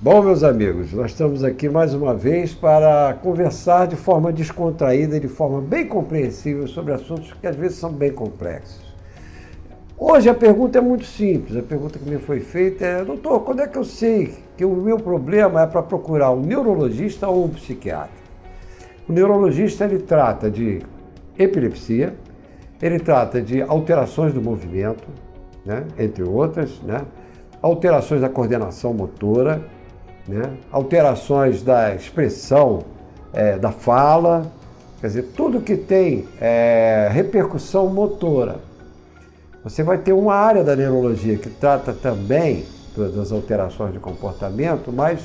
Bom, meus amigos, nós estamos aqui mais uma vez para conversar de forma descontraída de forma bem compreensível sobre assuntos que às vezes são bem complexos. Hoje a pergunta é muito simples. A pergunta que me foi feita é: doutor, quando é que eu sei que o meu problema é para procurar um neurologista ou um psiquiatra? O neurologista ele trata de epilepsia, ele trata de alterações do movimento, né, entre outras, né, alterações da coordenação motora, né, alterações da expressão é, da fala, quer dizer, tudo que tem é, repercussão motora você vai ter uma área da neurologia que trata também das alterações de comportamento, mas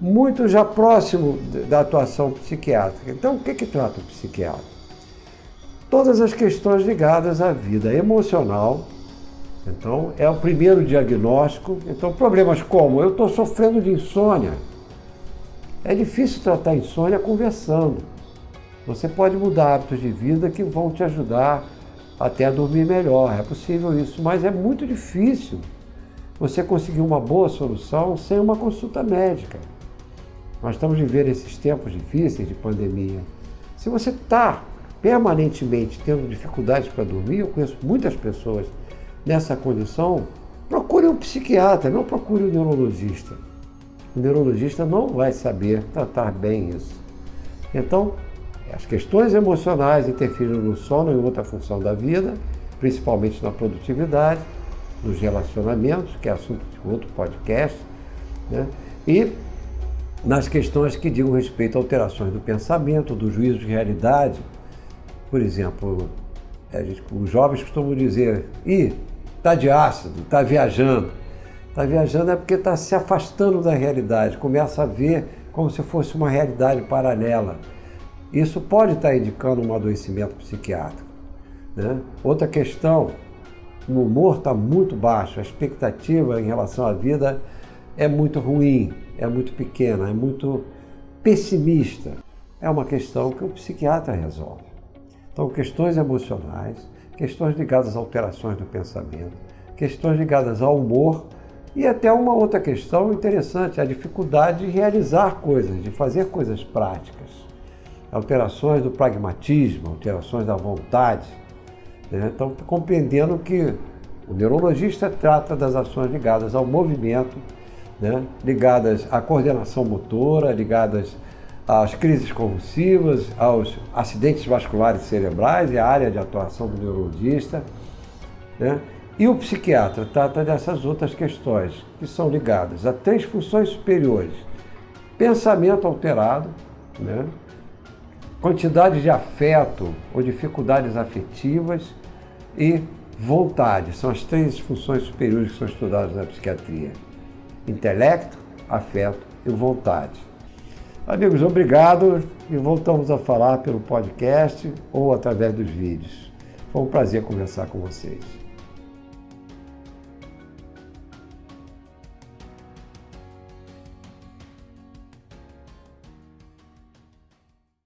muito já próximo da atuação psiquiátrica. Então, o que, que trata o psiquiatra? Todas as questões ligadas à vida emocional. Então, é o primeiro diagnóstico. Então, problemas como eu estou sofrendo de insônia. É difícil tratar insônia conversando. Você pode mudar hábitos de vida que vão te ajudar até a dormir melhor. É possível isso, mas é muito difícil você conseguir uma boa solução sem uma consulta médica. Nós estamos vivendo esses tempos difíceis de pandemia. Se você está permanentemente tendo dificuldades para dormir, eu conheço muitas pessoas nessa condição, procure um psiquiatra, não procure um neurologista. O neurologista não vai saber tratar bem isso. Então, as questões emocionais interferindo no sono e outra função da vida, principalmente na produtividade, nos relacionamentos, que é assunto de outro podcast, né? e nas questões que digam respeito a alterações do pensamento, do juízo de realidade. Por exemplo, gente, os jovens costumam dizer: ih, está de ácido, está viajando. Está viajando é porque está se afastando da realidade, começa a ver como se fosse uma realidade paralela. Isso pode estar indicando um adoecimento psiquiátrico. Né? Outra questão, o humor está muito baixo, a expectativa em relação à vida é muito ruim, é muito pequena, é muito pessimista. É uma questão que o psiquiatra resolve. Então, questões emocionais, questões ligadas a alterações do pensamento, questões ligadas ao humor e até uma outra questão interessante, a dificuldade de realizar coisas, de fazer coisas práticas alterações do pragmatismo, alterações da vontade. Né? Então, compreendendo que o neurologista trata das ações ligadas ao movimento, né? ligadas à coordenação motora, ligadas às crises convulsivas, aos acidentes vasculares cerebrais, é a área de atuação do neurologista. Né? E o psiquiatra trata dessas outras questões, que são ligadas a três funções superiores: pensamento alterado, né? quantidade de afeto ou dificuldades afetivas e vontade. São as três funções superiores que são estudadas na psiquiatria: intelecto, afeto e vontade. Amigos, obrigado e voltamos a falar pelo podcast ou através dos vídeos. Foi um prazer conversar com vocês.